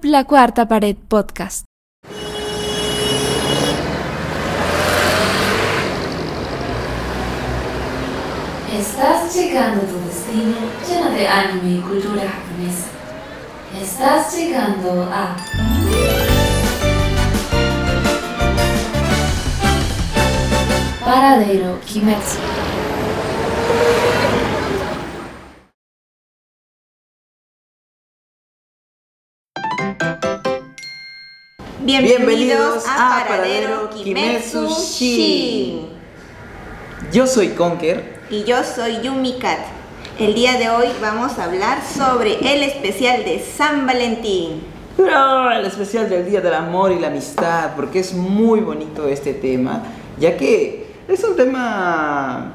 La Cuarta Pared Podcast. Estás llegando tu destino lleno de anime y cultura japonesa. Estás llegando a Paradero Kimetsu. Bienvenidos, a Paradero Kimetsu Shin. Yo soy Conker. Y yo soy Yumi Kat. El día de hoy vamos a hablar sobre el especial de San Valentín. ¡Ah! el especial del Día del Amor y la Amistad, porque es muy bonito este tema, ya que es un tema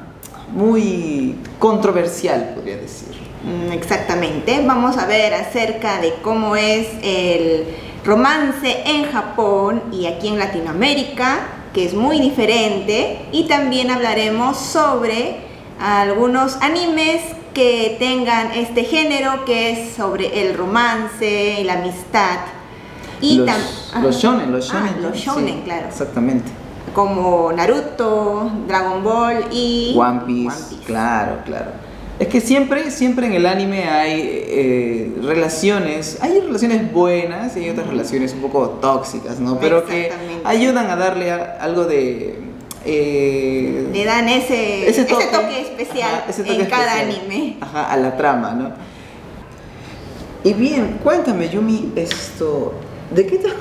muy controversial, podría decir. Mm, Exactamente, vamos a ver acerca de cómo es el romance en Japón y aquí en Latinoamérica, que es muy diferente, y también hablaremos sobre algunos animes que tengan este género que es sobre el romance y la amistad. Y los, los shonen, los Ah, shonen. los sí, shonen, claro. Exactamente. Como Naruto, Dragon Ball y One Piece, claro, claro. Es que siempre, siempre en el anime hay eh, relaciones, hay relaciones buenas y hay otras relaciones un poco tóxicas, ¿no? Pero que ayudan a darle a- algo de... eh, Le dan ese, ese toque, especial ajá, ese toque en cada anime. Ajá, a la trama, ¿no? Y bien, cuéntame, Yumi, esto, ¿de qué te has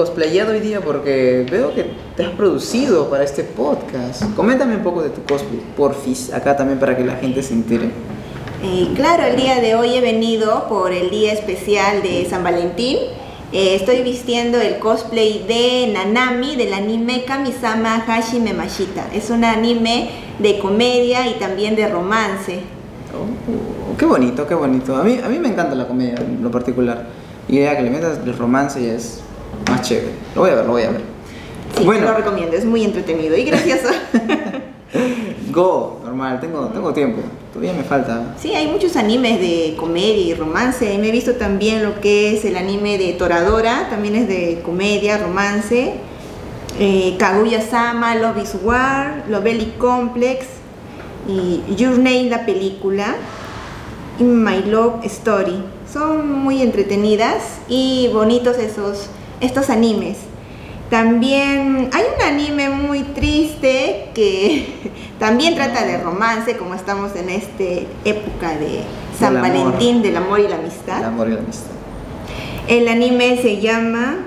cosplayado hoy día? Porque veo que te has producido para este podcast. Coméntame un poco de tu cosplay, porfis, acá también para que la gente se entere. Eh, claro, el día de hoy he venido por el día especial de San Valentín. Eh, estoy vistiendo el cosplay de Nanami del anime Kamisama Hashime Mashita. Es un anime de comedia y también de romance. Oh, qué bonito, qué bonito. A mí, a mí me encanta la comedia en lo particular. Y ya que le metas el romance ya es más chévere. Lo voy a ver, lo voy a ver. Sí, bueno, te lo recomiendo, es muy entretenido y gracioso. Go, normal, tengo, tengo tiempo. Todavía me falta. Sí, hay muchos animes de comedia y romance. Me he visto también lo que es el anime de Toradora, también es de comedia, romance. Eh, Kaguya-sama, Love is War, Lovely Complex y Your Name, la película. Y My Love Story. Son muy entretenidas y bonitos esos, estos animes. También hay un anime muy triste que también trata de romance, como estamos en esta época de San Del amor. Valentín, del amor y la amistad. El amor y la amistad. El anime se llama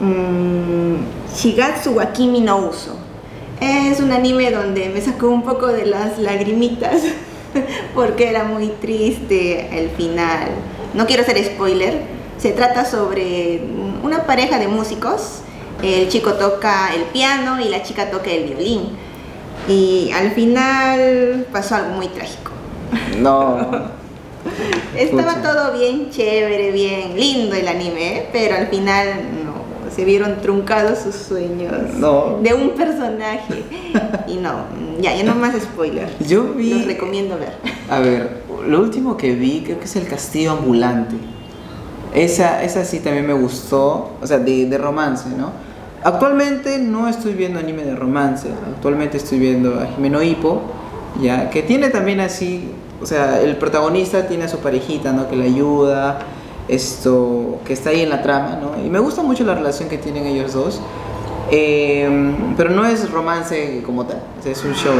mm, Shigatsu wa Kimi no Uso. Es un anime donde me sacó un poco de las lagrimitas porque era muy triste el final. No quiero hacer spoiler. Se trata sobre una pareja de músicos. El chico toca el piano y la chica toca el violín. Y al final pasó algo muy trágico. No. Estaba todo bien chévere, bien lindo el anime, ¿eh? pero al final no, se vieron truncados sus sueños No. de un personaje. Y no, ya, ya no más spoiler. Yo vi. Los recomiendo ver. A ver, lo último que vi creo que es el castillo ambulante. Esa, esa sí también me gustó, o sea, de, de romance, ¿no? Actualmente no estoy viendo anime de romance, actualmente estoy viendo a Jimeno Hippo, ya, que tiene también así, o sea, el protagonista tiene a su parejita, ¿no? Que le ayuda, esto, que está ahí en la trama, ¿no? Y me gusta mucho la relación que tienen ellos dos. Eh, pero no es romance como tal, o sea, es un show,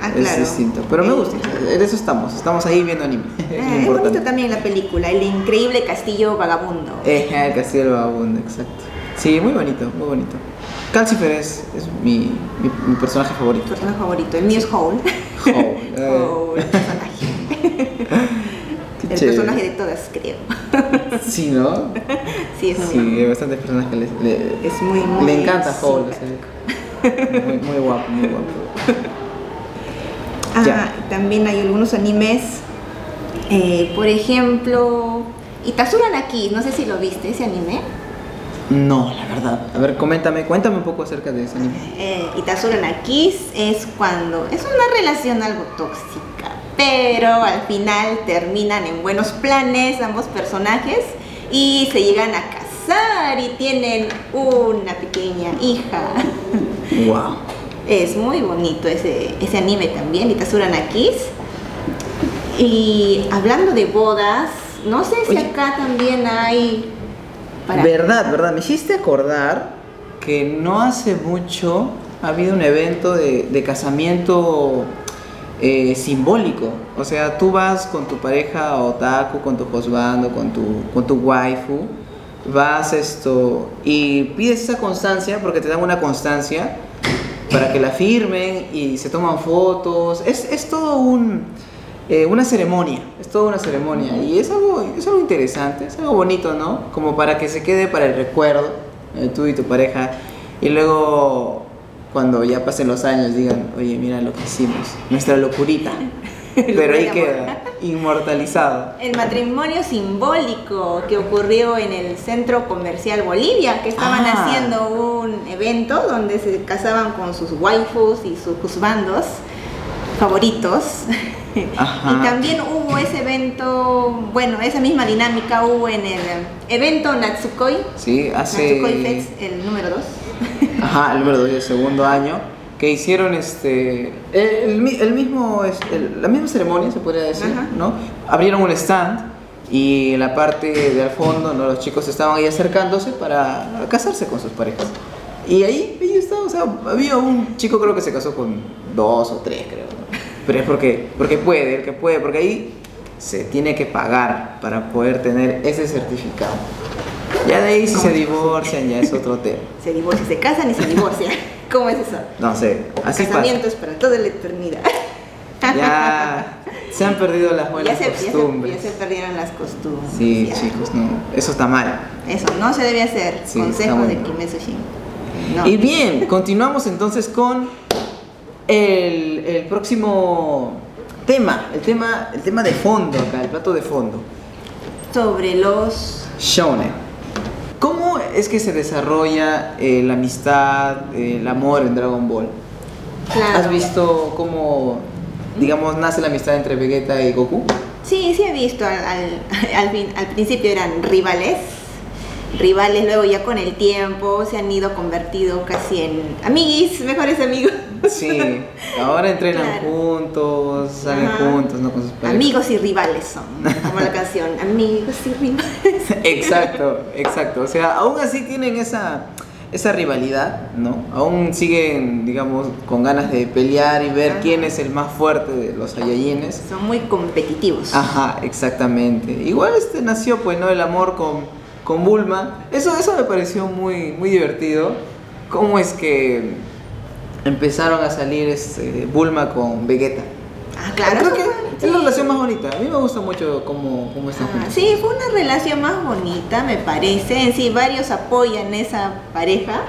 Ah, es claro. distinto. Pero me Eh, gusta, de eso estamos, estamos ahí viendo anime. Eh, lo es bonito también la película, El increíble castillo vagabundo. Eh, el castillo del vagabundo, exacto. Sí, muy bonito, muy bonito. Calcifer es, es mi, mi, mi personaje Mi favorito. personaje favorito, el mío es Howl. Howl, eh. Howl, el personaje. El chévere. personaje de todas, creo. Sí, ¿no? Sí, es muy Sí, hay bastantes personas que le, le, Es muy, muy le encanta Howl. súper. o sea, muy, muy guapo, muy guapo. Ah, también hay algunos animes, eh, por ejemplo, Itazura Naki, no sé si lo viste ese anime. No, la verdad. A ver, coméntame, cuéntame un poco acerca de ese anime. Eh, Itazura Naki es cuando es una relación algo tóxica, pero al final terminan en buenos planes ambos personajes y se llegan a casar y tienen una pequeña hija. Wow. Es muy bonito ese, ese anime también, Itasura Nakis. Y hablando de bodas, no sé si Oye. acá también hay para Verdad, verdad. Me hiciste acordar que no hace mucho ha habido un evento de, de casamiento eh, simbólico. O sea, tú vas con tu pareja otaku, con tu husband, con tu, con tu waifu, vas esto y pides esa constancia porque te dan una constancia para que la firmen y se toman fotos. Es, es todo un, eh, una ceremonia, es toda una ceremonia. Y es algo, es algo interesante, es algo bonito, ¿no? Como para que se quede para el recuerdo, eh, tú y tu pareja, y luego cuando ya pasen los años digan, oye, mira lo que hicimos, nuestra locurita, pero ahí queda, inmortalizado. el matrimonio simbólico que ocurrió en el Centro Comercial Bolivia, que estaban Ah. haciendo un evento donde se casaban con sus waifus y sus husbandos favoritos. Ajá. Y también hubo ese evento, bueno, esa misma dinámica hubo en el evento Natsukoi, Sí, hace... Natsukoi Fest, el número 2. Ajá, el número 2 del segundo año, que hicieron este, el, el mi- el mismo, el- la misma ceremonia, se podría decir, Ajá. ¿no? Abrieron un stand y en la parte de al fondo, ¿no? Los chicos estaban ahí acercándose para casarse con sus parejas. Y ahí, ahí estaba, o sea, había un chico creo que se casó con dos o tres, creo. ¿no? Pero es porque, porque puede, el que puede, porque ahí se tiene que pagar para poder tener ese certificado. Ya de ahí si se divorcian ya es otro tema. Se divorcian, se casan y se divorcian. ¿Cómo es eso? No sé, así pasa. Casamientos para toda la eternidad. Ya se han perdido las buenas ya, se, costumbres. ya se perdieron las costumbres. Sí, ya. chicos, no, eso está mal. Eso no se debe hacer. Sí, Consejo de. Kimetsu Shin. No. Y bien, continuamos entonces con el, el próximo tema, el tema, el tema de fondo acá, el plato de fondo. Sobre los Shonen. ¿Cómo es que se desarrolla eh, la amistad, eh, el amor en Dragon Ball? Claro. ¿Has visto cómo, digamos, nace la amistad entre Vegeta y Goku? Sí, sí he visto. Al, al, al fin- al principio eran rivales. Rivales, luego ya con el tiempo se han ido convertido casi en amiguis, mejores amigos. Sí, ahora entrenan Claro. juntos, salen Ajá. juntos, ¿no? Con sus. Amigos y rivales son, como la canción. Amigos y rivales. Exacto, exacto. O sea, aún así tienen esa, esa rivalidad, ¿no? Aún siguen, digamos, con ganas de pelear y ver Ajá. quién es el más fuerte de los Saiyajines. Son muy competitivos. Ajá, exactamente. Igual este nació, pues, ¿no? El amor con, con Bulma. Eso, eso me pareció muy, muy divertido. ¿Cómo es que empezaron a salir este, Bulma con Vegeta? Ah, claro. Creo que es la relación más bonita. A mí me gusta mucho cómo, cómo están Ah, sí, fue una relación más bonita, me parece. En sí, varios apoyan esa pareja,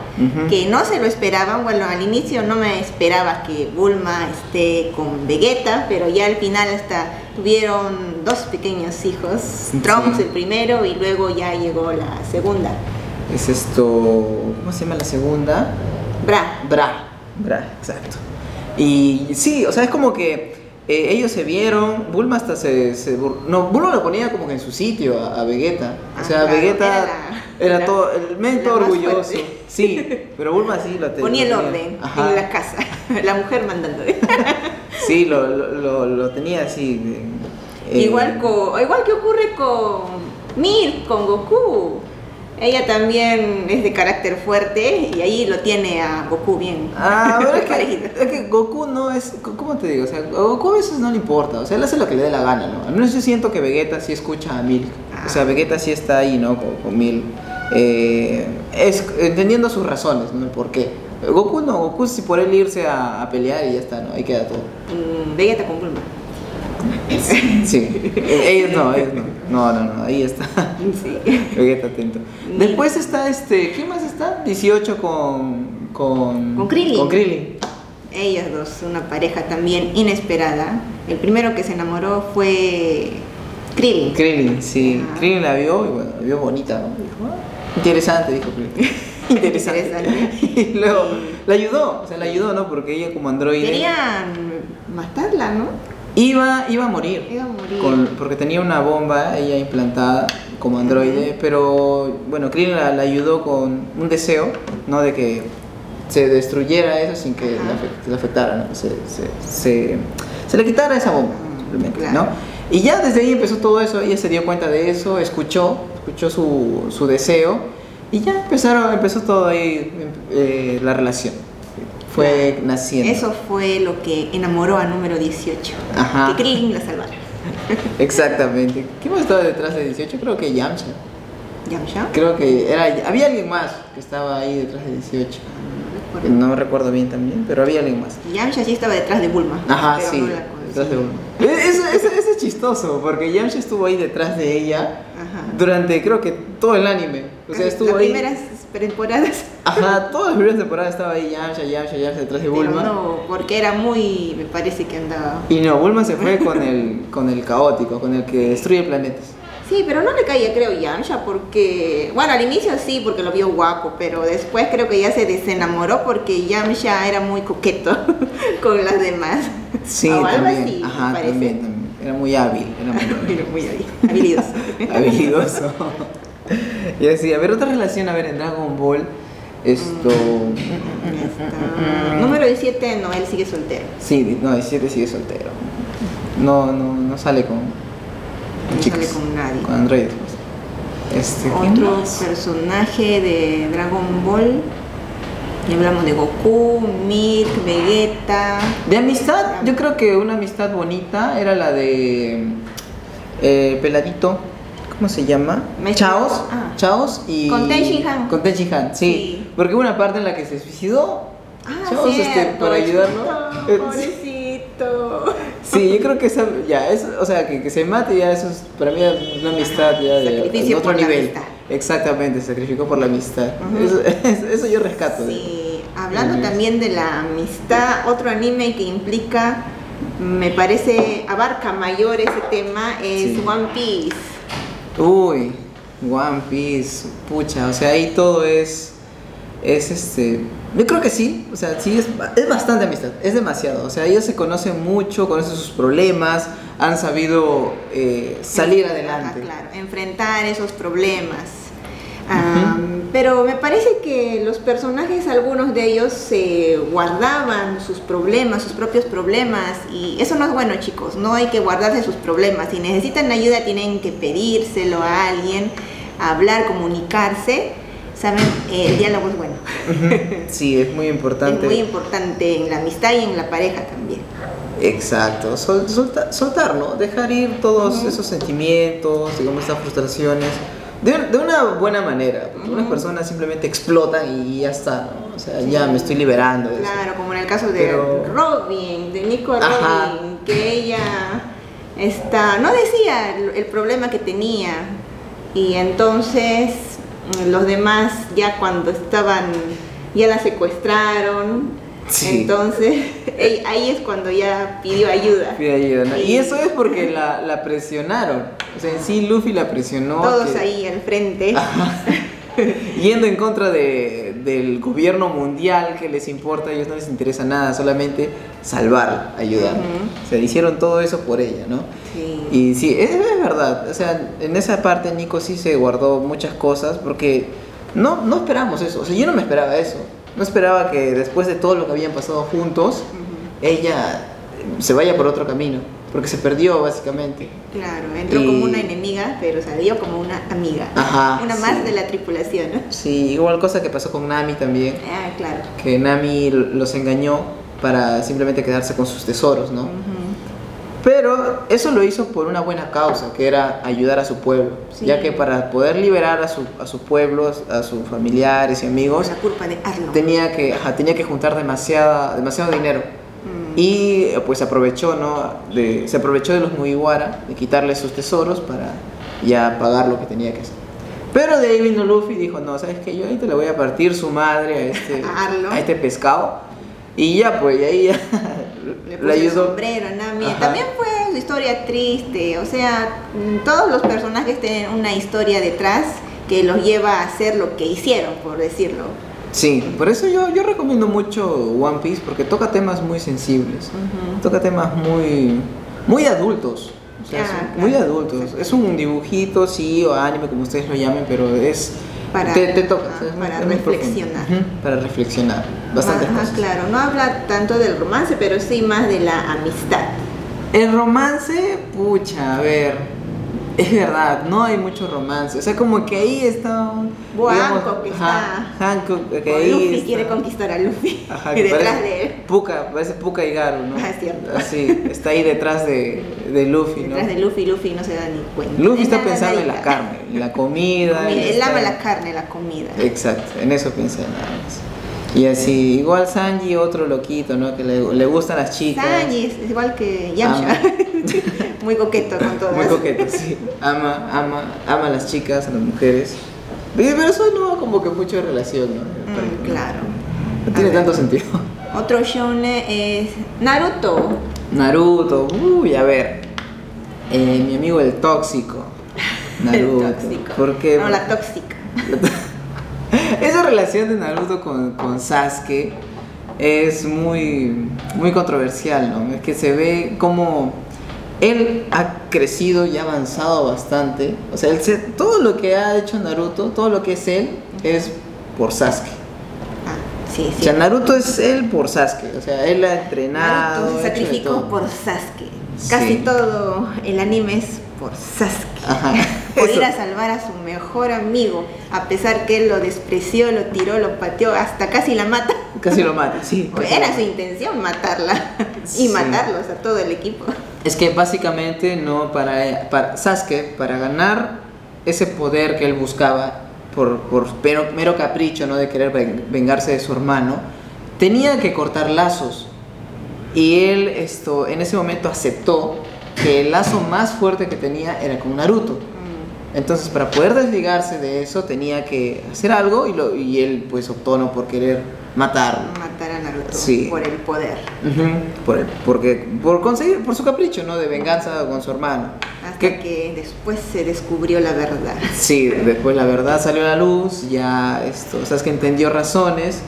que no se lo esperaban. Bueno, al inicio no me esperaba que Bulma esté con Vegeta, pero ya al final hasta tuvieron dos pequeños hijos. Trunks Sí. el primero y luego ya llegó la segunda. Es esto. ¿Cómo se llama la segunda? Bra. Bra. Bra, exacto. Y sí, o sea, es como que eh, ellos se vieron. Bulma hasta se. se bur- no, Bulma lo ponía como que en su sitio a, a Vegeta. O Ah, sea, claro, Vegeta era era, la- era todo. El mento la más orgulloso. Sí, pero Bulma sí lo te- Ponía el tenía. orden Ajá. en la casa, la mujer mandando. Sí, lo, lo, lo- lo tenía así. eh, Igual, co- igual que ocurre con Mir, con Goku. Ella también es de carácter fuerte y ahí lo tiene a Goku bien. Ah, pero es que, es que Goku no es. ¿Cómo te digo? O sea, a Goku a veces no le importa. O sea, él hace lo que le dé la gana, ¿no? Al menos yo siento que Vegeta sí escucha a Milk. O sea, Ah. Vegeta sí está ahí, ¿no? Con, con Milk. Eh, es, entendiendo sus razones, ¿no? El por qué. Goku no, Goku si por él irse a, a pelear y ya está, ¿no? Ahí queda todo. Mm, Vegeta con Bulma. Sí. Eh, ellos no, ellos no. No, no, no, ahí está. Sí. Vegeta atento. Después está este. ¿Quién más está? 18 con. Con, Con Krillin. Con Krillin. Ellos dos, una pareja también inesperada. El primero que se enamoró fue Krillin. Krillin, sí. Krillin la vio y bueno, la vio bonita, ¿no? Dijo, "Ah, interesante, dijo Krillin. interesante. Interesante. y luego la ayudó, o sea, la ayudó, ¿no? Porque ella como androide. Querían matarla, ¿no? Iba, iba a morir. Iba a morir. con- porque tenía una bomba ella implantada como androide, pero bueno, Krillin la, la ayudó con un deseo, ¿no? De que se destruyera eso sin que afect- le afectara, ¿no? Se, se, se- se le quitara esa bomba, simplemente, claro. ¿no? Y ya desde ahí empezó todo eso, ella se dio cuenta de eso, escuchó, escuchó su, su deseo y ya empezaron, empezó todo ahí, eh, la relación. Fue naciendo. Eso fue lo que enamoró a número 18. Ajá. Que Krillin la salvara. Exactamente. ¿Quién más estaba detrás de 18? Creo que Yamcha. ¿Yamcha? Creo que era, había alguien más que estaba ahí detrás de 18. No recuerdo bien también, pero había alguien más. Yamcha sí estaba detrás de Bulma. Ajá, sí, no detrás de uno. E, Eso, eso- eso es chistoso, porque Yamcha estuvo ahí detrás de ella Ajá. durante creo que todo el anime. O sea, estuvo ahí. Temporadas. Ajá, todas las primeras temporadas estaba ahí Yamcha, Yamcha, Yamcha detrás de Pero Bulma. no, porque era muy. Me parece que andaba. Y no, Bulma se fue con el, con el caótico, con el que destruye planetas. Sí, pero no le caía, creo, Yamcha, porque. Bueno, al inicio sí, porque lo vio guapo, pero después creo que ya se desenamoró porque Yamcha era muy coqueto con las demás. Sí, O algo también. así, Ajá, parece. también, también. Era muy hábil, era muy hábil. Era muy hábil, habilidoso. habilidoso. Y así, a ver, otra relación, a ver, en Dragon Ball, esto... Está- Número 17, no, él sigue soltero. Sí, no, 17 sigue soltero. No, no, no sale con, No chicas, sale con nadie. con androides. pues. Este, ¿quién Otro personaje de Dragon Ball. Y hablamos de Goku, Milk, Vegeta. De amistad, yo creo que una amistad bonita era la de eh, Peladito, ¿cómo se llama? Chaos, ah. Chaos y... Con Ten Shin Han. Con Ten sí. Sí. Porque hubo una parte en la que se suicidó. Ah, Chaos, este, para ayudarlo. Pobrecito. Sí, yo creo que esa, ya, es, o sea, que, que se mate ya, eso es para mí una amistad ya de, otro por la nivel. amistad. Exactamente, sacrificó por la amistad. Eso, yo rescato. de- Sí, hablando también de la amistad, otro anime que implica, me parece, abarca mayor ese tema, es Sí. One Piece. Uy, One Piece, pucha, o sea, ahí todo es, es este, yo creo que sí, o sea, sí, es, es bastante amistad, es demasiado, o sea, ellos se conocen mucho, conocen sus problemas, han sabido eh, salir adelante. claro, enfrentar esos problemas. Pero me parece que los personajes, algunos de ellos, se guardaban sus problemas, sus propios problemas, y eso no es bueno, chicos. No hay que guardarse sus problemas. Si necesitan ayuda, tienen que pedírselo a alguien, hablar, comunicarse. Saben, el diálogo es bueno. Sí, es muy importante. Es muy importante en la amistad y en la pareja también. Exacto, sol- solta- soltar, ¿no? Dejar ir todos esos sentimientos, digamos, esas frustraciones, de, de una buena manera, porque unas personas simplemente explotan y ya está, ¿no? O sea, ya me estoy liberando de eso. Claro, como en el caso de Pero- Robin, de Nico Ajá. Robin, que ella está, no decía el, el problema que tenía y entonces mm, los demás ya cuando estaban, ya la secuestraron, Sí. entonces ahí es cuando ya pidió ayuda. Pide ayuda, ¿no? Y Y- eso es porque la, la presionaron. O sea, en sí Luffy la presionó. Todos que- ahí al frente. Yendo en contra de- del gobierno mundial que les importa, a ellos no les interesa nada, solamente salvar, ayudar. Ujú. O sea, hicieron todo eso por ella, ¿no? Sí. Y sí, es, es verdad. O sea, en esa parte Nico sí se guardó muchas cosas porque no, no esperamos eso. O sea, yo no me esperaba eso. No esperaba que después de todo lo que habían pasado juntos, ella se vaya por otro camino. Porque se perdió, básicamente. Claro, entró Y- como una enemiga, pero salió como una amiga. Ajá, Una sí. más de la tripulación, ¿no? Sí, igual cosa que pasó con Nami también. Ah, claro. Que Nami los engañó para simplemente quedarse con sus tesoros, ¿no? Ujú. Pero eso lo hizo por una buena causa, que era ayudar a su pueblo. Sí. Ya que para poder liberar a su, a su pueblo, a sus familiares y amigos, la culpa de tenía que, ajá, tenía que juntar demasiada, demasiado dinero. Mm. Y pues aprovechó, ¿no? De, se aprovechó de los Mugiwara, de quitarle sus tesoros para ya pagar lo que tenía que hacer. Pero de ahí vino Luffy y dijo, no, ¿sabes qué? Yo ahorita le voy a partir su madre a este, A a este pescado. Y ya, pues, y ahí ya Le le puso el sombrero Nami. También fue su historia triste. O sea, todos los personajes tienen una historia detrás que los lleva a hacer lo que hicieron, por decirlo. Sí, por eso yo, yo recomiendo mucho One Piece porque toca temas muy sensibles. Toca temas muy, muy adultos. O sea, Ah, claro. muy adultos. Es un dibujito, sí, o anime, como ustedes lo llamen, pero es. Para- te, te toca. ajá, para reflexionar. Ujú, Para reflexionar. Bastantes Ajá, cosas. claro, no habla tanto del romance, pero sí más de la amistad. El romance, pucha, a ver. Es verdad, no hay mucho romance. O sea, como que ahí está un. Bo digamos, Hancock que está- Hancock, que ahí Luffy está. quiere conquistar a Luffy Ajá, que detrás parece de él, Puka, parece Puka y Garu, ¿no? Ah, es cierto. Así, está ahí detrás de, de Luffy, ¿no? detrás de Luffy, Luffy no se da ni cuenta. Luffy está pensando en la carne, en la comida. Él está- ama la carne, la comida. Exacto, en eso piensa nada más. Y así, igual Sanji, otro loquito, ¿no? Que le, le gustan las chicas. Sanji es, es igual que Yamcha. Muy coqueto con todas. Muy coqueto, sí. Ama, ama, ama a las chicas, a las mujeres. Pero eso no como que mucha relación, ¿no? Mm, claro. No tiene tanto sentido. Otro shonen es Naruto. Naruto, uy, a ver. Eh, mi amigo el tóxico. Naruto. El tóxico. ¿Por qué? No, la tóxica. Esa relación de Naruto con, con Sasuke es muy, muy controversial, ¿no? Es que se ve como él ha crecido y ha avanzado bastante. O sea, él se- todo lo que ha hecho Naruto, todo lo que es él, es por Sasuke. Ah, sí, O sí. sea, Naruto es él por Sasuke. O sea, él ha entrenado. Naruto se sacrificó por Sasuke. Sí. Casi todo el anime es por Sasuke. Ajá. Por ir a salvar a su mejor amigo, a pesar que él lo despreció, lo tiró, lo pateó, hasta casi la mata. Casi lo mata, sí. Era su intención matarla y matarlos a todo el equipo. Es que básicamente no para, para Sasuke, para ganar ese poder que él buscaba por, por mero, mero capricho, ¿no? De querer ven- vengarse de su hermano, tenía que cortar lazos. Y él esto, en ese momento aceptó que el lazo más fuerte que tenía era con Naruto. Entonces, para poder desligarse de eso, tenía que hacer algo y, lo, y él pues optó no por querer matarlo. Matar a Sí. por el poder. Por, el- porque, por conseguir, por su capricho, ¿no? De venganza con su hermano. Hasta Que- que después se descubrió la verdad. Sí, después la verdad salió a la luz, ya esto, o sea, es que entendió razones.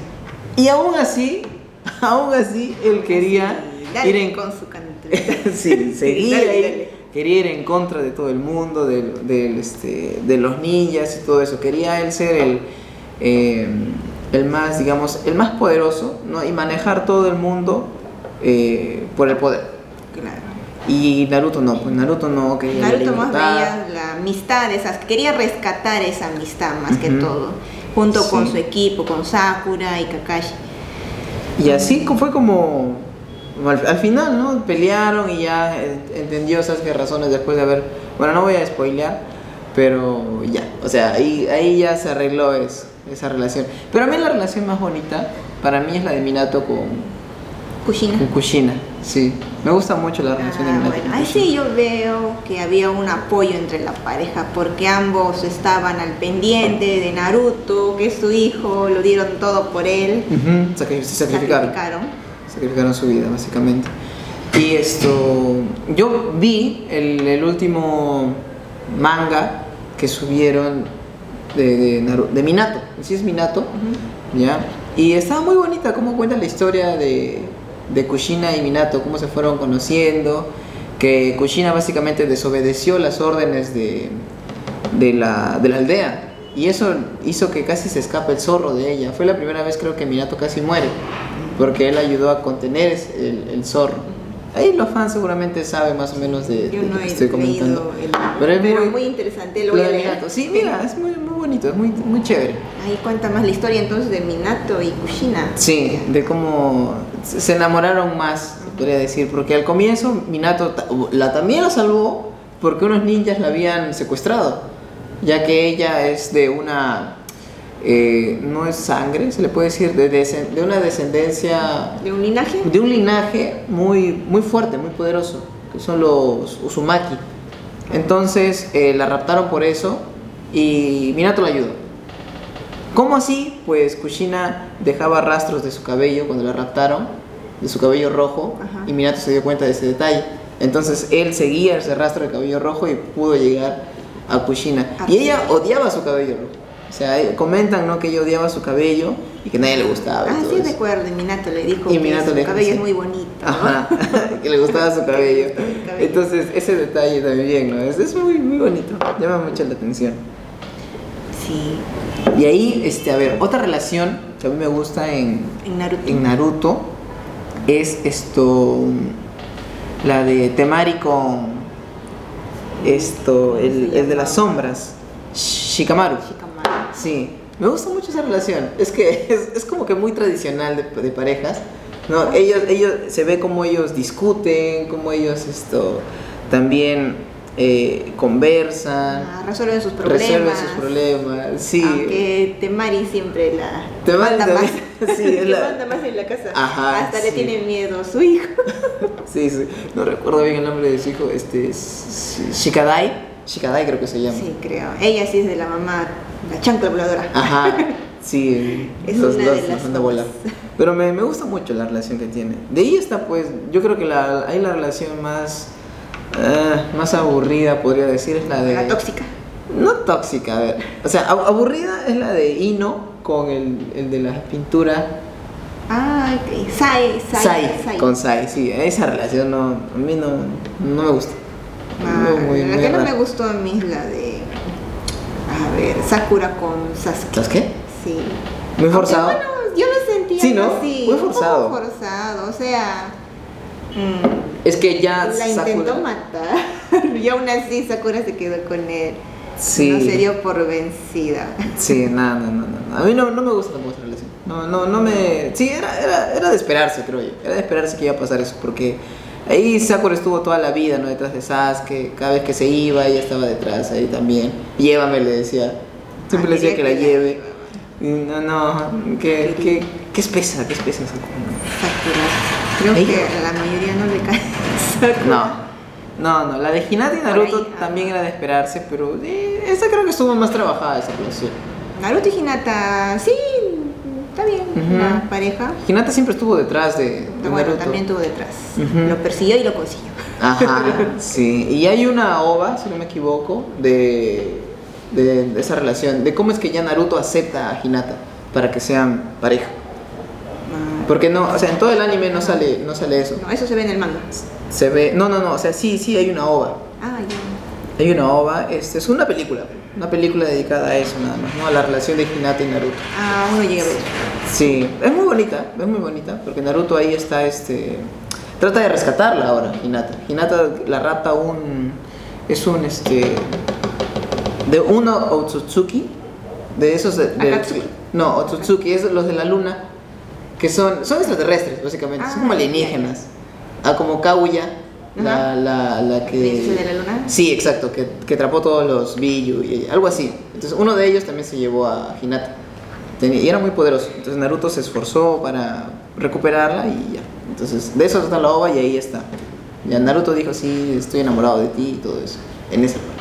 Y aún así, aún así, él quería Dale ir en con su sí, seguía Dale, ahí, dale. quería ir en contra de todo el mundo, del, del, este, de los ninjas y todo eso. Quería él ser el, eh, el más, digamos, el más poderoso, ¿no? Y manejar todo el mundo eh, por el poder. Claro. Y Naruto no, pues Naruto no quería la Naruto más veía la amistad, esas, quería rescatar esa amistad más que todo, junto con su equipo, con Sakura y Kakashi. Y así fue como al, al final, ¿no? Pelearon y ya entendió esas razones después de haber, bueno, no voy a spoilear, pero ya, o sea, ahí, ahí ya se arregló es- esa relación. Pero a mí la relación más bonita para mí es la de Minato con, Kushina. con sí. Me gusta mucho la relación de Ah, Minato. bueno, ahí sí yo veo que había un apoyo entre la pareja porque ambos estaban al pendiente de Naruto, que es su hijo, lo dieron todo por él, Ujú, sacri- se sacrificaron. sacrificaron. sacrificaron su vida básicamente y esto yo vi el, el último manga que subieron de, de Minato sí es Minato ya. Y estaba muy bonita cómo cuenta la historia de, de Kushina y Minato cómo se fueron conociendo que Kushina básicamente desobedeció las órdenes de, de, la, de la aldea y eso hizo que casi se escape el zorro de ella. Fue la primera vez creo que Minato casi muere porque él ayudó a contener el zorro. Ahí los fans seguramente saben más o menos de, de Yo no lo que estoy comentando. el Pero es muy, muy interesante, lo voy a leer. Sí, mira, es muy, muy bonito, es muy, muy chévere. Ahí cuenta más la historia entonces de Minato y Kushina. Sí, de cómo se enamoraron más, podría decir, porque al comienzo Minato la también la salvó porque unos ninjas la habían secuestrado, ya que ella es de una, eh, no es sangre, se le puede decir, de, una descendencia ¿De un linaje? de un linaje muy, muy fuerte, muy poderoso, que son los Uzumaki. Entonces eh, la raptaron por eso y Minato la ayudó. ¿Cómo así? Pues Kushina dejaba rastros de su cabello cuando la raptaron, de su cabello rojo, Ajá. y Minato se dio cuenta de ese detalle. Entonces él seguía ese rastro de cabello rojo y pudo llegar a Kushina. Ah, Y ella odiaba su cabello rojo. O sea, eh, comentan, ¿no? Que ella odiaba su cabello y que nadie le gustaba. Ah, sí, recuerdo, y Minato le dijo Y que Minato su le dijo, cabello es muy bonito. ¿no? Ajá, que le gustaba su cabello. Entonces, ese detalle también, ¿no? Es, es muy, muy bonito, llama mucho la atención. Sí, Y ahí, este, a ver, otra relación que a mí me gusta en, en Naruto. en Naruto es esto, la de Temari con esto, el, el de las sombras, Shikamaru. Sí, me gusta mucho esa relación. Es que es, es como que muy tradicional de, de parejas. ¿no? Ellos, ellos, se ve como ellos discuten, como ellos esto también eh, conversan, Ah, resuelven sus problemas. resuelven sus problemas. Sí. Aunque Temari siempre la Temari manda más. sí, la- manda más en la casa. Ajá, Hasta le tiene miedo a su hijo. Sí, sí. No recuerdo bien el nombre de su hijo. Este, es Shikadai. Shikadai creo que se llama. Sí, creo. Ella sí es de la mamá, la chancla voladora. Ajá. Sí, Es los una dos de las. Pero me, me gusta mucho la relación que tiene. De ahí está, pues, yo creo que la, hay la relación más, eh, más aburrida, podría decir, es la de... La tóxica. No tóxica, a ver. O sea, ab- aburrida es la de Ino con el, el de la pintura. Ah, ok. Sai, Sai. Sai, Sai. con Sai, sí. Esa relación no, a mí no, no me gusta. Ah, muy, la muy que no me gustó a mí es la de. A ver, Sakura con Sasuke. ¿Sabes qué? Sí. Muy forzado. Aunque, bueno, yo lo sentía Sí, ¿no? así. Muy un poco forzado. forzado, o sea. mm, Es que ya la Sakura- intentó matar. y aún así Sakura se quedó con él. Sí. No se dio por vencida. Sí, no, no, no, no. A mí no, no me gusta tampoco esa relación. No, no, no me. Sí, era, era, era de esperarse, creo yo. Era de esperarse que iba a pasar eso, porque ahí Sakura estuvo toda la vida, ¿no? Detrás de Sasuke. Cada vez que se iba, ella estaba detrás ahí también. Llévame, le decía. Siempre le decía que la lleve. No, no, que, que, que espesa, que espesa Sakura. Sakura. Creo Ella. que a la mayoría no le cae Sakura. No, no, no. La de Hinata y Naruto ahí, también era de esperarse, pero eh, esa creo que estuvo más trabajada, esa relación. Naruto y Hinata, sí, está bien, Ujú. una pareja. Hinata siempre estuvo detrás de, de Bueno, Naruto. también tuvo detrás. Lo persiguió y lo consiguió. Ajá, sí. Y hay una ova, si no me equivoco, de, de, de esa relación, de cómo es que ya Naruto acepta a Hinata para que sean pareja. Ah, Porque no, o sea, en todo el anime no sale, no sale eso. No, eso se ve en el manga. Se ve, no, no, no, o sea, sí, sí hay una ova. Ah, ya. Hay una ova, este, es una película, una película dedicada a eso nada más, ¿no? A la relación de Hinata y Naruto. Ah, uno llega a ver. Sí, es muy bonita, es muy bonita, porque Naruto ahí está, este, trata de rescatarla ahora, Hinata. Hinata la rata un, es un, este, de uno Otsutsuki, de esos de, de- no, Otsutsuki es los de la luna, que son, son extraterrestres, básicamente, Ah, son como alienígenas, ah, como Kaguya, la, la, la que... ¿Princesa de la luna? Sí, exacto, que, que atrapó todos los Biju y algo así. Entonces uno de ellos también se llevó a Hinata. Tenía- y era muy poderoso. Entonces Naruto se esforzó para recuperarla y ya. Entonces de eso está la ova y ahí está. Ya Naruto dijo, sí, estoy enamorado de ti y todo eso. En esa parte.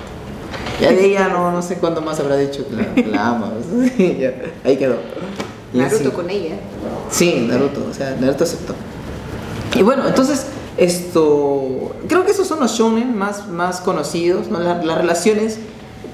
Ya de ella no, no sé cuándo más habrá dicho que la, que la ama. Ya, ahí quedó. Y Naruto así. con ella. Sí, Naruto, o sea, Naruto aceptó. Y bueno, entonces, esto, creo que esos son los shonen más, más conocidos, ¿no? La- las relaciones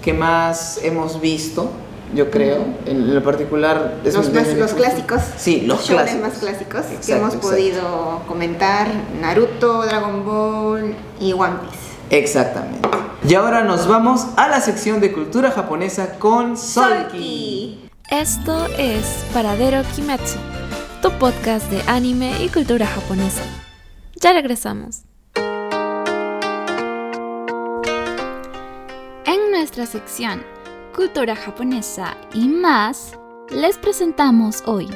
que más hemos visto, yo creo, en lo particular. es Los, más, los clásicos. Sí, los, shonen clásicos. más clásicos que hemos exacto. podido comentar. Naruto, Dragon Ball y One Piece. Exactamente. Y ahora nos vamos a la sección de cultura japonesa con Solki. Esto es Paradero Kimetsu, tu podcast de anime y cultura japonesa. Ya regresamos. En nuestra sección Cultura japonesa y más, les presentamos hoy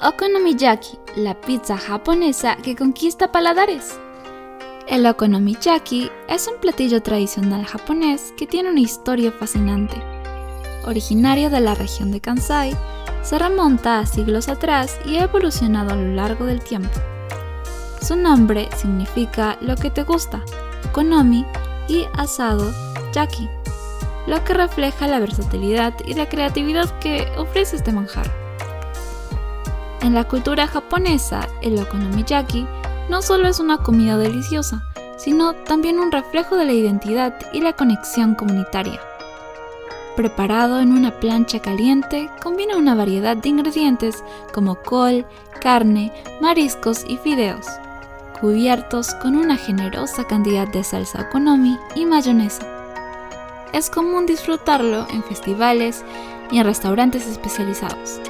Okonomiyaki, la pizza japonesa que conquista paladares. El okonomiyaki es un platillo tradicional japonés que tiene una historia fascinante. Originario de la región de Kansai, se remonta a siglos atrás y ha evolucionado a lo largo del tiempo. Su nombre significa lo que te gusta, okonomi y asado, yaki, lo que refleja la versatilidad y la creatividad que ofrece este manjar. En la cultura japonesa, el okonomiyaki no solo es una comida deliciosa, sino también un reflejo de la identidad y la conexión comunitaria. preparado en una plancha caliente, combina una variedad de ingredientes como col, carne, mariscos y fideos, cubiertos con una generosa cantidad de salsa okonomi y mayonesa. Es común disfrutarlo en festivales y en restaurantes especializados,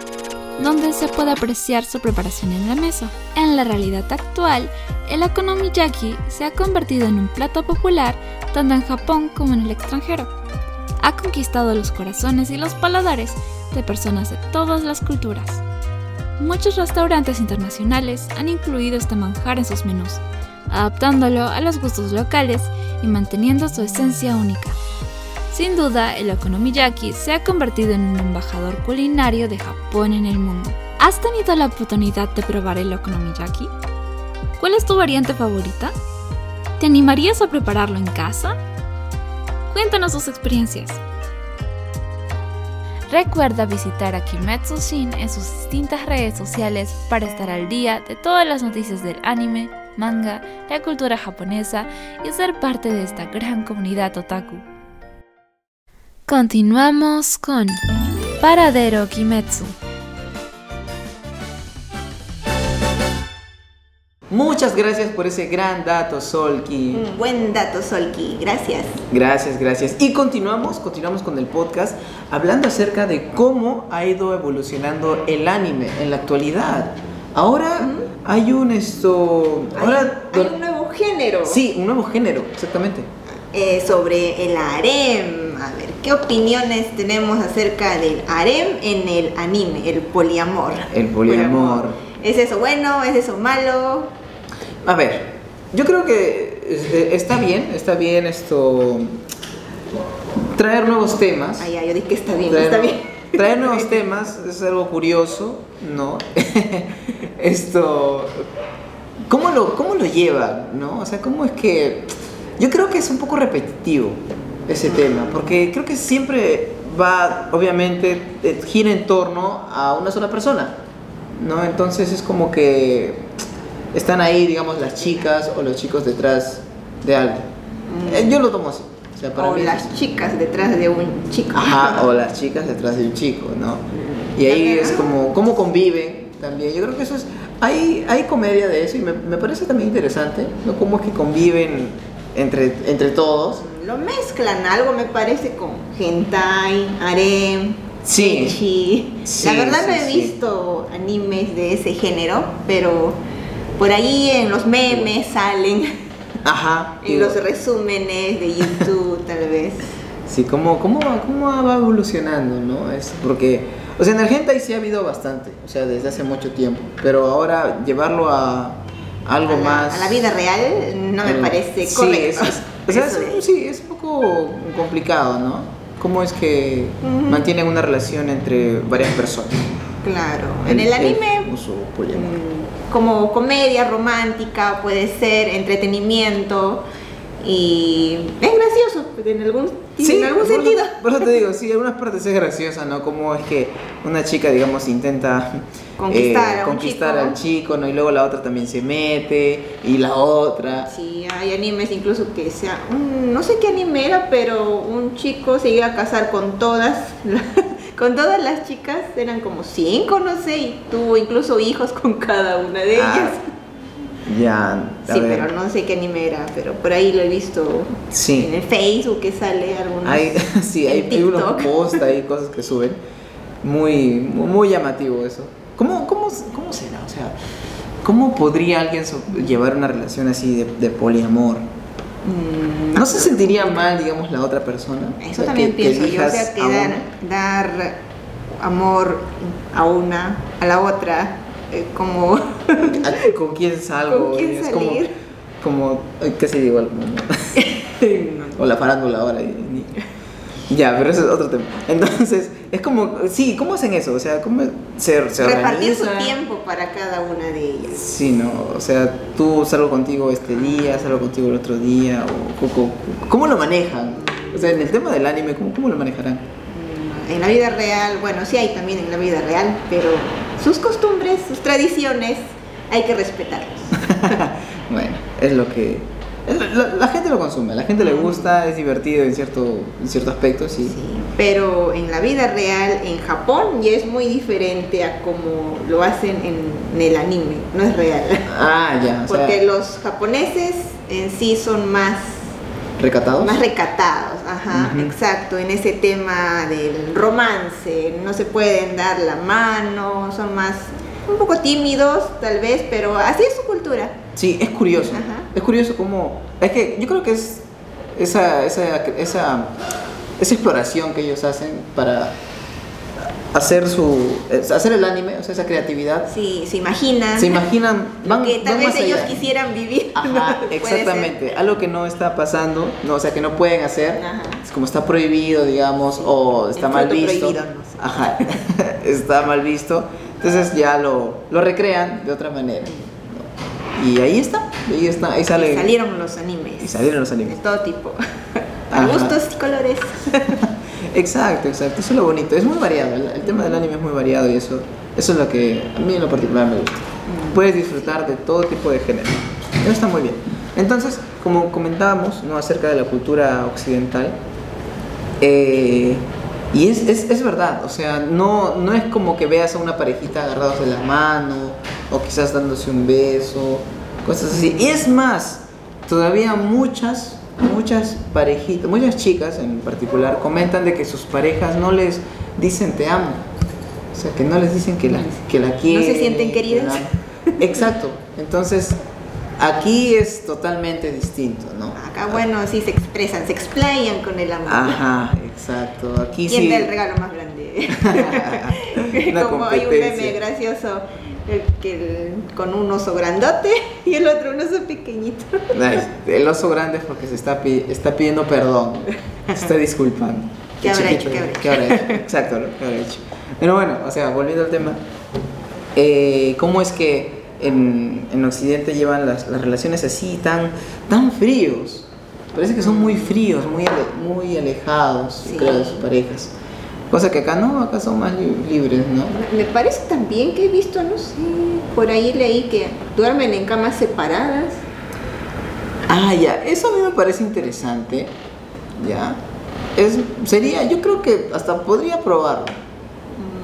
donde se puede apreciar su preparación en la mesa. En la realidad actual, el okonomiyaki se ha convertido en un plato popular tanto en Japón como en el extranjero. Ha conquistado los corazones y los paladares de personas de todas las culturas. Muchos restaurantes internacionales han incluido este manjar en sus menús, adaptándolo a los gustos locales y manteniendo su esencia única. Sin duda, el okonomiyaki se ha convertido en un embajador culinario de Japón en el mundo. ¿Has tenido la oportunidad de probar el okonomiyaki? ¿Cuál es tu variante favorita? ¿Te animarías a prepararlo en casa? Cuéntanos tus experiencias. Recuerda visitar a Kimetsu Shin en sus distintas redes sociales para estar al día de todas las noticias del anime, manga, la cultura japonesa y ser parte de esta gran comunidad otaku. Continuamos con Paradero Kimetsu. Muchas gracias por ese gran dato, Solki. Un buen dato, Solki. Gracias. Gracias, gracias. Y continuamos, continuamos con el podcast hablando acerca de cómo ha ido evolucionando el anime en la actualidad. Ahora hay un esto, ahora hay, hay un nuevo género. Sí, un nuevo género, exactamente. Eh, sobre el harem. A ver, ¿qué opiniones tenemos acerca del harem en el anime, el poliamor? El poliamor. ¿Es eso bueno? ¿Es eso malo? A ver, yo creo que eh, está bien, está bien esto traer nuevos temas. Ah, ya, yo dije que está bien, traer, está bien. Traer nuevos temas es algo curioso, ¿no? esto, ¿cómo lo, ¿cómo lo llevan, no? O sea, ¿cómo es que...? Yo creo que es un poco repetitivo ese tema, porque creo que siempre va, obviamente, eh, gira en torno a una sola persona, ¿no? Entonces es como que están ahí, digamos, las chicas o los chicos detrás de alguien. Eh, Yo lo tomo así. O, sea, para o las chicas detrás de un chico. Ajá, o las chicas detrás de un chico, ¿no? Y ahí es como, cómo conviven también. Yo creo que eso es, hay, hay comedia de eso y me, me parece también interesante, ¿no? Cómo es que conviven entre, entre todos. Lo mezclan, algo me parece con hentai, harem, Sí. Sí, La verdad sí, no he sí. visto animes de ese género, pero por ahí en los memes salen, Ajá. en digo, los resúmenes de YouTube tal vez. Sí, cómo, cómo, va- cómo va evolucionando, ¿no? Es porque, o sea, en el hentai sí ha habido bastante, o sea, desde hace mucho tiempo, pero ahora llevarlo a algo a la, más... a la vida real no me Eh, parece sí, correcto. es- es- o sea, es- sí, es un poco complicado, ¿no? ¿Cómo es que Ujú. mantienen una relación entre varias personas? Claro, en el anime poliamor. mm, como comedia romántica puede ser entretenimiento y es gracioso en algún, en algún por eso- sentido. Por eso te digo, sí, algunas partes es graciosa, ¿no? Como es que una chica, digamos, intenta eh, Conquistar a un conquistar chico. al chico, ¿no? Y luego la otra también se mete, y la otra. Sí, hay animes incluso que sea, un- no sé qué anime era, pero un chico se iba a casar con todas, con todas las chicas, eran como cinco, no sé, y tuvo incluso hijos con cada una de Ah, ellas. Ya, Sí, ver. pero no sé qué anime era, pero por ahí lo he visto Sí. en el Facebook que sale algunos. Hay, sí, hay, hay unos posts ahí, cosas que suben. Muy, muy, muy llamativo eso. ¿Cómo, cómo, ¿Cómo será? O sea, ¿cómo podría alguien llevar una relación así de, de poliamor? Mm, ¿No se sentiría mal, digamos, la otra persona? O Eso sea, también que- que pienso yo, o sea, que dar, dar amor a una, a la otra, eh, como... ¿A- ¿Con quién salgo? ¿Con quién es como, salir? como, ay, ¿qué se digo? o la farándula ahora. y- ni- Ya, pero eso es otro tema. Entonces, es como, sí, ¿cómo hacen eso? O sea, ¿cómo se, se repartir su tiempo para cada una de ellas. Sí, no, o sea, tú salgo contigo este día, salgo contigo el otro día, o o- o- ¿cómo lo manejan? O sea, en el tema del anime, ¿cómo, cómo lo manejarán? Mm, En la vida real, bueno, sí hay también en la vida real, pero sus costumbres, sus tradiciones, hay que respetarlos. Bueno, es lo que... La, la gente lo consume, a la gente le gusta, es divertido en cierto, en cierto aspecto, sí. Sí. pero en la vida real en Japón ya es muy diferente a como lo hacen en, en el anime, no es real. Ah, ya. O sea, Porque los japoneses en sí son más recatados. más recatados, ajá, exacto, en ese tema del romance, no se pueden dar la mano, son más un poco tímidos tal vez, pero así es su cultura. Sí, es curioso. Ajá. Es curioso cómo. Es que yo creo que es esa, esa, esa, esa exploración que ellos hacen para hacer su. hacer el anime, o sea, esa creatividad. Sí, se imaginan Se imaginan. Van, que tal van vez ellos allá. quisieran vivir. Ajá, exactamente. Algo que no está pasando, no, o sea, que no pueden hacer, Ajá. es como está prohibido, digamos, o está El mal visto. no sé. Ajá, está mal visto. Entonces ya lo, lo recrean de otra manera. Y ahí está, ahí está, ahí sale. Y salieron los animes. Y salieron los De animes. todo tipo. A gustos y colores. Exacto, exacto. Eso es lo bonito. Es muy variado. El, el tema del anime es muy variado y eso, eso es lo que a mí en lo particular me gusta. Puedes disfrutar de todo tipo de género. Eso está muy bien. Entonces, como comentábamos ¿no? acerca de la cultura occidental, eh, y es, es, es verdad, o sea, no, no es como que veas a una parejita agarrados de la mano o quizás dándose un beso, cosas así. Y es más, todavía muchas, muchas parejitas, muchas chicas en particular comentan de que sus parejas no les dicen te amo. O sea, que no les dicen que la, que la quieren. sienten que queridas. la aman. Exacto. Entonces, aquí es totalmente distinto, ¿no? Acá, bueno, sí se expresan, se explayan con el amor. Ajá, exacto. Aquí ¿Quién sí. da el regalo más grande? Como hay un meme gracioso el, que el- con un oso grandote y el otro un oso pequeñito. Nice. El oso grande es porque se está, pi- está pidiendo perdón. Se está disculpando. ¿Qué habrá hecho? ¿Qué ¿Qué habrá hecho? Exacto, que habrá hecho. Pero bueno, o sea, volviendo al tema. eh, ¿Cómo es que en, en Occidente llevan las, las relaciones así tan, tan fríos? Parece que son muy fríos, muy, ale- muy alejados, Sí. creo, de sus parejas. Cosa que acá no, acá son más li- libres, ¿no? Me parece también que he visto, no sé, por ahí leí que duermen en camas separadas. Ah, ya, eso a mí me parece interesante, ya. Es, sería, yo creo que hasta podría probarlo,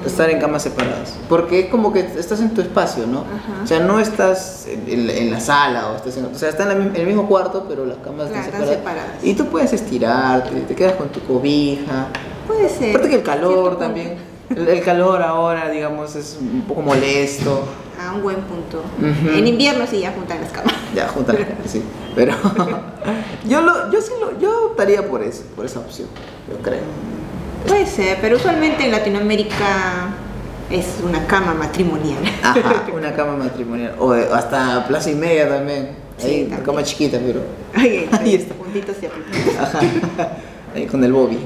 estar en camas separadas, porque es como que estás en tu espacio, ¿no? Ajá. O sea, no estás en, en la- sala, o, estás en, o sea, está en, en el mismo cuarto, pero las camas Claro, están están separadas. separadas. Y tú puedes estirarte, te quedas con tu cobija. Puede ser. Aparte que el calor también, el, el calor ahora, digamos, es un poco molesto. A un buen punto. En invierno sí ya juntan las camas. Ya, juntar, sí. Pero yo, lo, yo sí lo, yo optaría por eso, por esa opción, yo creo. Puede ser, pero usualmente en Latinoamérica es una cama matrimonial. Ajá, una cama matrimonial. O eh, hasta plaza y media también. Sí, Ahí, una también. cama chiquita, pero. Ahí, Ahí está. Puntitos y apretados. Ajá. Ahí con el Bobby.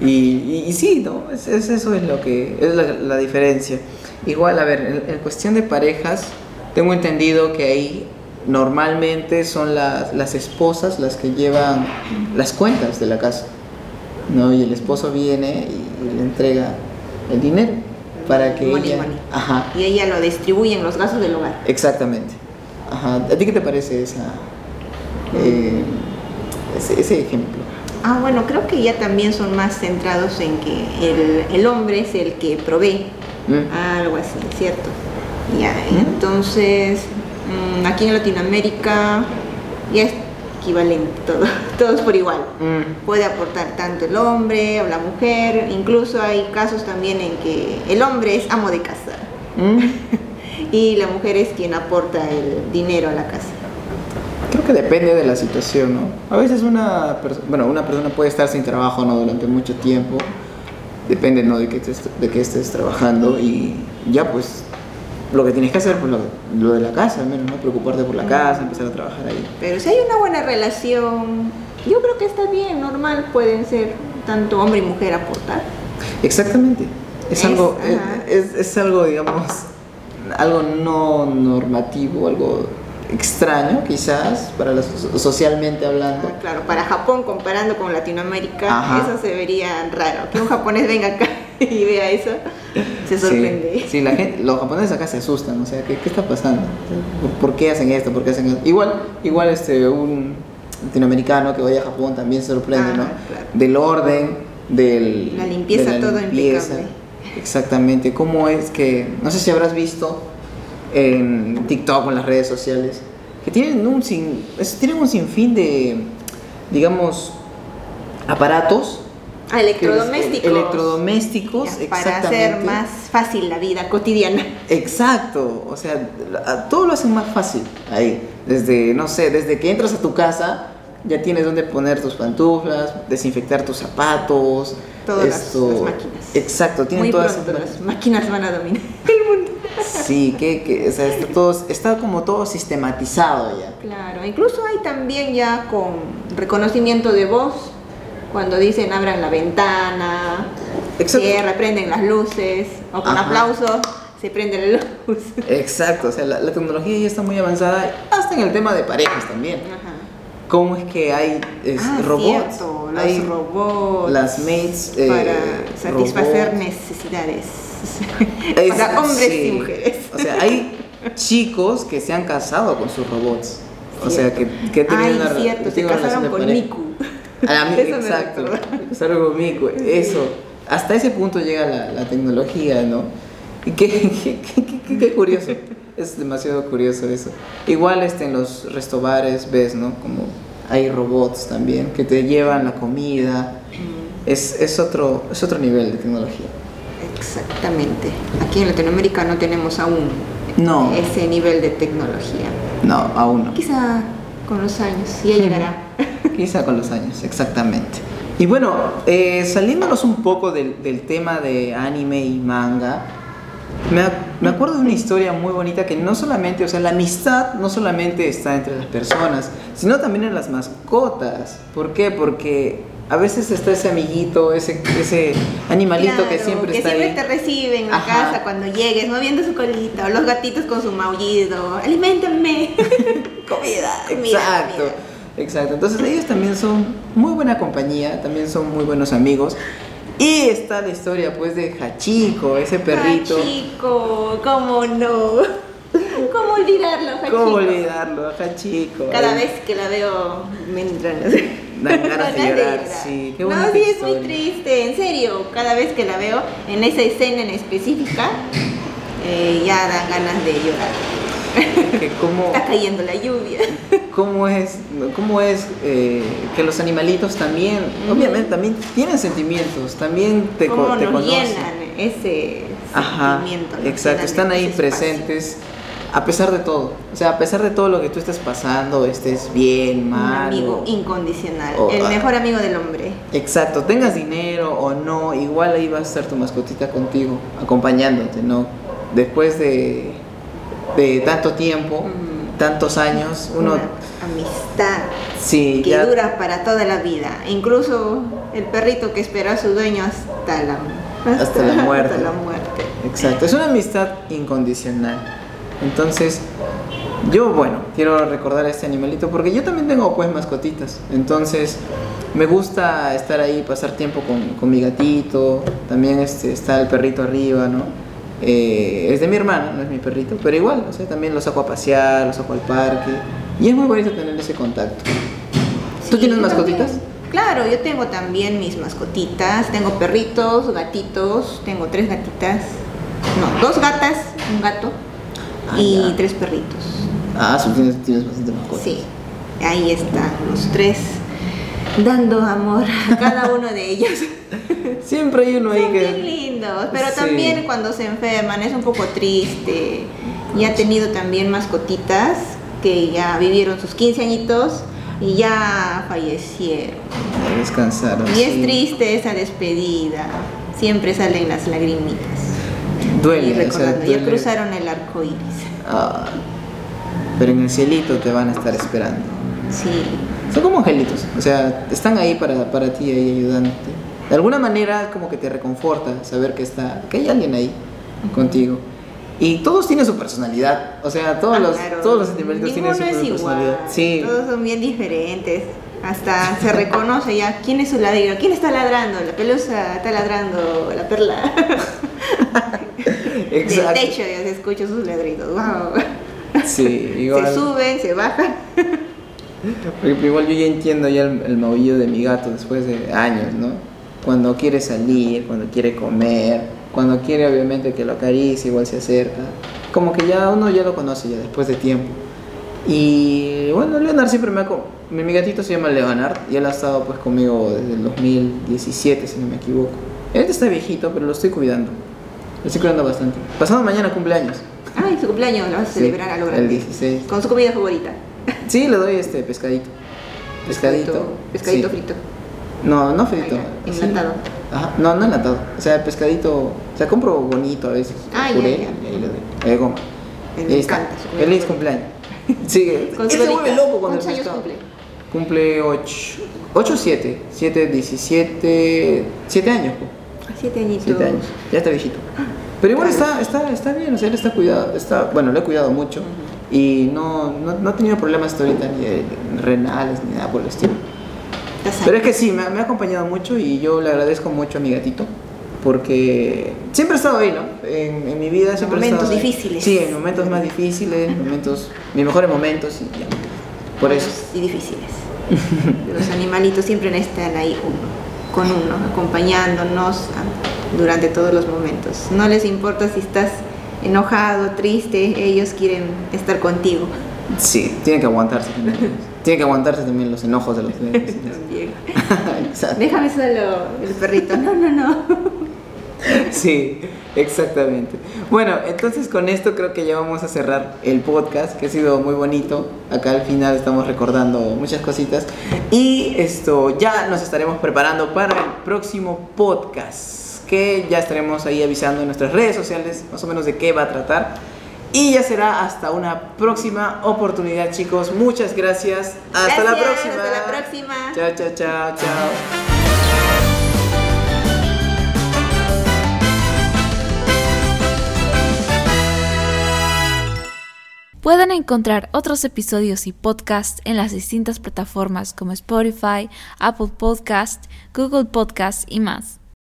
Y, y, y sí, ¿no? Es, es- eso es lo que. Es la, la diferencia. Igual, a ver, en, en cuestión de parejas, tengo entendido que ahí normalmente son las, las esposas las que llevan las cuentas de la casa. ¿No? Y el esposo viene y, le entrega el dinero para que Money, ella. money. Ajá. Y ella lo distribuye en los gastos del hogar. Exactamente. Ajá. ¿A ti qué te parece esa, eh, ese, ese ejemplo? Ah, bueno, creo que ya también son más centrados en que el, el hombre es el que provee. Mm. Algo así, ¿cierto? Ya, ¿Mm? entonces, aquí en Latinoamérica ya es equivalente todo, todos por igual. Mm. Puede aportar tanto el hombre o la mujer, incluso hay casos también en que el hombre es amo de casa Mm. y la mujer es quien aporta el dinero a la casa. Creo que depende de la situación, ¿no? A veces una, bueno, una persona puede estar sin trabajo ¿no? durante mucho tiempo, depende ¿no? de, que estés, de que estés trabajando y ya pues lo que tienes que hacer pues lo, lo de la casa, al menos, ¿no? Preocuparte por la casa, empezar a trabajar ahí. Pero si hay una buena relación, yo creo que está bien, normal, pueden ser tanto hombre y mujer aportar. Exactamente. Es, Es- algo, es, ajá. es- es algo, digamos, algo no normativo, algo extraño quizás, para los, socialmente hablando. Ah, claro, para Japón comparando con Latinoamérica, Ajá. eso se vería raro. Que un japonés venga acá y vea eso, se sorprende. Sí, sí, la gente, los japoneses acá se asustan, o sea, ¿qué, qué está pasando? ¿Por, por qué hacen esto? ¿Por qué hacen esto? Igual, igual este, un latinoamericano que vaya a Japón también se sorprende, Ah, ¿no? claro. Del orden del, La limpieza, de todo impecable. Exactamente. ¿Cómo es que, no sé si habrás visto en TikTok o en las redes sociales, que tienen un, sin, tienen un sinfín de, digamos, aparatos Ah, electrodomésticos. electrodomésticos, Ya, para hacer más fácil la vida cotidiana. Exacto, o sea, todo lo hacen más fácil ahí. Desde, no sé, desde que entras a tu casa, ya tienes donde poner tus pantuflas, desinfectar tus zapatos. Todas las- las máquinas. Exacto, tienen Muy todas pronto las máquinas van a dominar el mundo. Sí, que, que, o sea, está, todo, está como todo sistematizado ya. Claro, incluso hay también ya con reconocimiento de voz, cuando dicen abran la ventana, cierra, prenden las luces, o con Ajá. aplauso se prende la luz. Exacto, o sea, la, la tecnología ya está muy avanzada, hasta en el tema de parejas también. Ajá. ¿Cómo es que hay es, Ah, robots? cierto, los hay robots las maids eh, para satisfacer robots. necesidades Es- para hombres sí. y mujeres. O sea, hay chicos que se han casado con sus robots. O sea, que, que tienen Ay, una, cierto, se casaron con. Miku. A mí, Eso exacto. Eso. Hasta ese punto llega la, la tecnología, ¿no? Y qué, qué, qué- qué- curioso. Es demasiado curioso eso. Igual este, en los restobares ves, ¿no? Como hay robots también que te llevan la comida. Es, es, otro, es otro nivel de tecnología. Exactamente. Aquí en Latinoamérica no tenemos aún No. ese nivel de tecnología. No, aún no. Quizá con los años ya llegará. Quizá con los años, exactamente. Y bueno, eh, saliéndonos un poco del, del tema de anime y manga, me, ac- me acuerdo de una historia muy bonita que no solamente, o sea, la amistad no solamente está entre las personas, sino también en las mascotas. ¿Por qué? Porque a veces está ese amiguito, ese, ese animalito que Claro, siempre que está siempre ahí. te recibe en la casa cuando llegues, moviendo su colita, o los gatitos con su maullido, aliméntenme. comida, comida. Exacto, comida. Exacto. Entonces ellos también son muy buena compañía, también son muy buenos amigos. Y está la historia pues de Hachiko, ese perrito. Chico, ¿cómo no? ¿Cómo olvidarlo, Hachiko? ¿Cómo olvidarlo? Hachiko. Cada vez que la veo me entran las Dan ganas de llorar, sí, qué No, sí, es historia. muy triste, en serio. Cada vez que la veo en esa escena en específica, eh, ya dan ganas de llorar. que cómo, Está cayendo la lluvia. cómo es, cómo es eh, que los animalitos también, obviamente también tienen sentimientos, también te, co- Cómo te nos conocen. llenan ese Ajá, sentimiento. exacto, están ahí espacio. presentes a pesar de todo. O sea, a pesar de todo lo que tú estés pasando, estés bien, Un mal. amigo o- incondicional, o- el ah. mejor amigo del hombre. Exacto, tengas dinero o no, igual ahí va a estar tu mascotita contigo, acompañándote, ¿no? Después de, de tanto tiempo, Mm. tantos años, uno... Una amistad Sí, que ya- dura para toda la vida. Incluso el perrito que espera a su dueño hasta la, Hasta la muerte. hasta la muerte. Exacto, es una amistad incondicional. Entonces, yo, bueno, quiero recordar a este animalito porque yo también tengo pues mascotitas. Entonces, me gusta estar ahí, pasar tiempo con, con mi gatito. También este, está el perrito arriba, ¿no? Eh, es de mi hermana, no es mi perrito, pero igual, o sea, también lo saco a pasear, lo saco al parque. Y es muy bonito tener ese contacto. ¿Tú tienes mascotitas? también. Claro, yo tengo también mis mascotitas. Tengo perritos, gatitos. Tengo tres gatitas. No, dos gatas, un gato Ah, y ya. tres perritos. Ah, tienes, tienes bastante mascotas. Sí, ahí están los tres dando amor a cada uno de ellos. Siempre hay uno ahí Son bien lindos, pero Sí. también cuando se enferman es un poco triste. Y ha tenido también mascotitas que ya vivieron sus 15 añitos y ya fallecieron. a descansar. Y es triste esa despedida. Siempre salen las lagrimitas. Duele, y o sea, recordando, ya cruzaron el arco iris. Ah, pero en el cielito te van a estar esperando. Sí, Son como angelitos, o sea, están ahí para, para ti, ahí ayudándote. De alguna manera como que te reconforta saber que está, que hay alguien ahí contigo. Y todos tienen su personalidad, o sea, todos Ah, los, claro. todos los animalitos tienen su es personalidad. igual. Sí, Todos son bien diferentes. Hasta se reconoce ya quién es su ladrillo, quién está ladrando, la pelusa está ladrando, la perla. Del exacto. techo ya se escuchan sus ladridos. Wow. Sí, igual. Se suben, se bajan. Porque igual yo ya entiendo ya el, el maullido de mi gato después de años, ¿no? cuando quiere salir, cuando quiere comer, cuando quiere obviamente que lo acaricie, igual se acerca. Como que ya uno ya lo conoce ya después de tiempo. Y bueno, Leonard siempre me ha... Mi, mi gatito se llama Leonard y él ha estado pues conmigo desde el 2017, si no me equivoco. Él está viejito, pero lo estoy cuidando. Lo estoy cuidando bastante. Pasado mañana cumpleaños. Ay, su cumpleaños lo vas a Sí, celebrar a lo el grande. 16. Con su comida favorita. Sí, le doy este pescadito. Pescadito. Pescadito sí. frito. No, no frito. Ah, ya, Sí. enlatado. Ajá, no, no enlatado. O sea, pescadito. O sea, compro bonito a veces. Ah, ya, puré, ya. y ahí le doy. Ahí goma. Me encanta Feliz cumpleaños. Sí, él se vuelve loco cuando ¿Cuántos años cumple? Cumple 8. 8 o 7. 7, 17. 7 años. po. Siete añitos. 7 años. Ya está viejito. Pero igual está, está, está bien, o sea, él está cuidado. Está, bueno, lo he cuidado mucho. Y no, no, no he tenido problemas hasta ahorita ni de renales ni nada por el estilo. Pero es que sí, me ha, me ha acompañado mucho y yo le agradezco mucho a mi gatito porque siempre ha estado ahí, ¿no? En, en mi vida siempre ha estado ahí. difíciles. Sí, en momentos más difíciles, momentos, mis mejores momentos y ya. Por eso. Y difíciles. Los animalitos siempre están ahí uno, con uno, acompañándonos a- durante todos los momentos. No les importa si estás enojado, triste, ellos quieren estar contigo. Sí, tienen que aguantarse también. tienen que aguantarse también los enojos de los. Exacto. Déjame solo el perrito. No, no, no. Sí, exactamente. Bueno, entonces con esto creo que ya vamos a cerrar el podcast, que ha sido muy bonito. Acá al final estamos recordando muchas cositas. Y esto ya nos estaremos preparando para el próximo podcast, que ya estaremos ahí avisando en nuestras redes sociales más o menos de qué va a tratar. Y ya será hasta una próxima oportunidad, chicos. Muchas gracias. Hasta la próxima. hasta la próxima. Chao, chao, chao, chao. Pueden encontrar otros episodios y podcasts en las distintas plataformas como Spotify, Apple Podcast, Google Podcast y más.